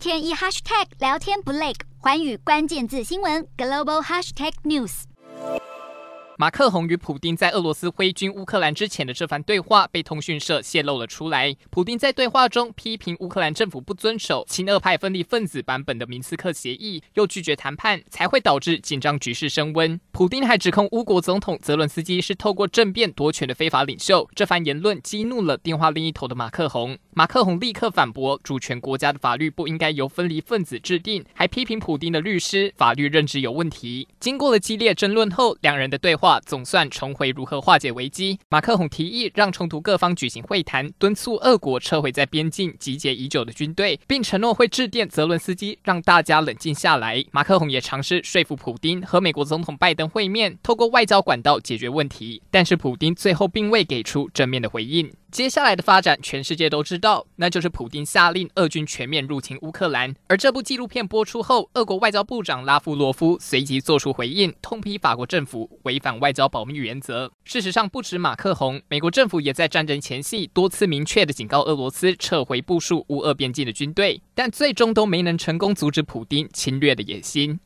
天一 hashtag 聊天不累，寰宇关键字新闻 global hashtag news。马克宏与普丁在俄罗斯挥军乌克兰之前的这番对话被通讯社泄露了出来。普丁在对话中批评乌克兰政府不遵守亲俄派分离分子版本的明斯克协议，又拒绝谈判，才会导致紧张局势升温。普丁还指控乌国总统泽伦斯基是透过政变夺权的非法领袖。这番言论激怒了电话另一头的马克宏。马克宏立刻反驳，主权国家的法律不应该由分离分子制定，还批评普丁的律师法律认知有问题。经过了激烈争论后，两人的对话。总算重回如何化解危机。马克宏提议让冲突各方举行会谈，敦促俄国撤回在边境集结已久的军队，并承诺会致电泽伦斯基，让大家冷静下来。马克宏也尝试说服普丁和美国总统拜登会面，透过外交管道解决问题。但是普丁最后并未给出正面的回应。接下来的发展，全世界都知道，那就是普丁下令俄军全面入侵乌克兰。而这部纪录片播出后，俄国外交部长拉夫罗夫随即做出回应，痛批法国政府违反外交保密原则。事实上，不止马克宏，美国政府也在战争前夕多次明确地警告俄罗斯撤回部署乌俄边境的军队，但最终都没能成功阻止普丁侵略的野心。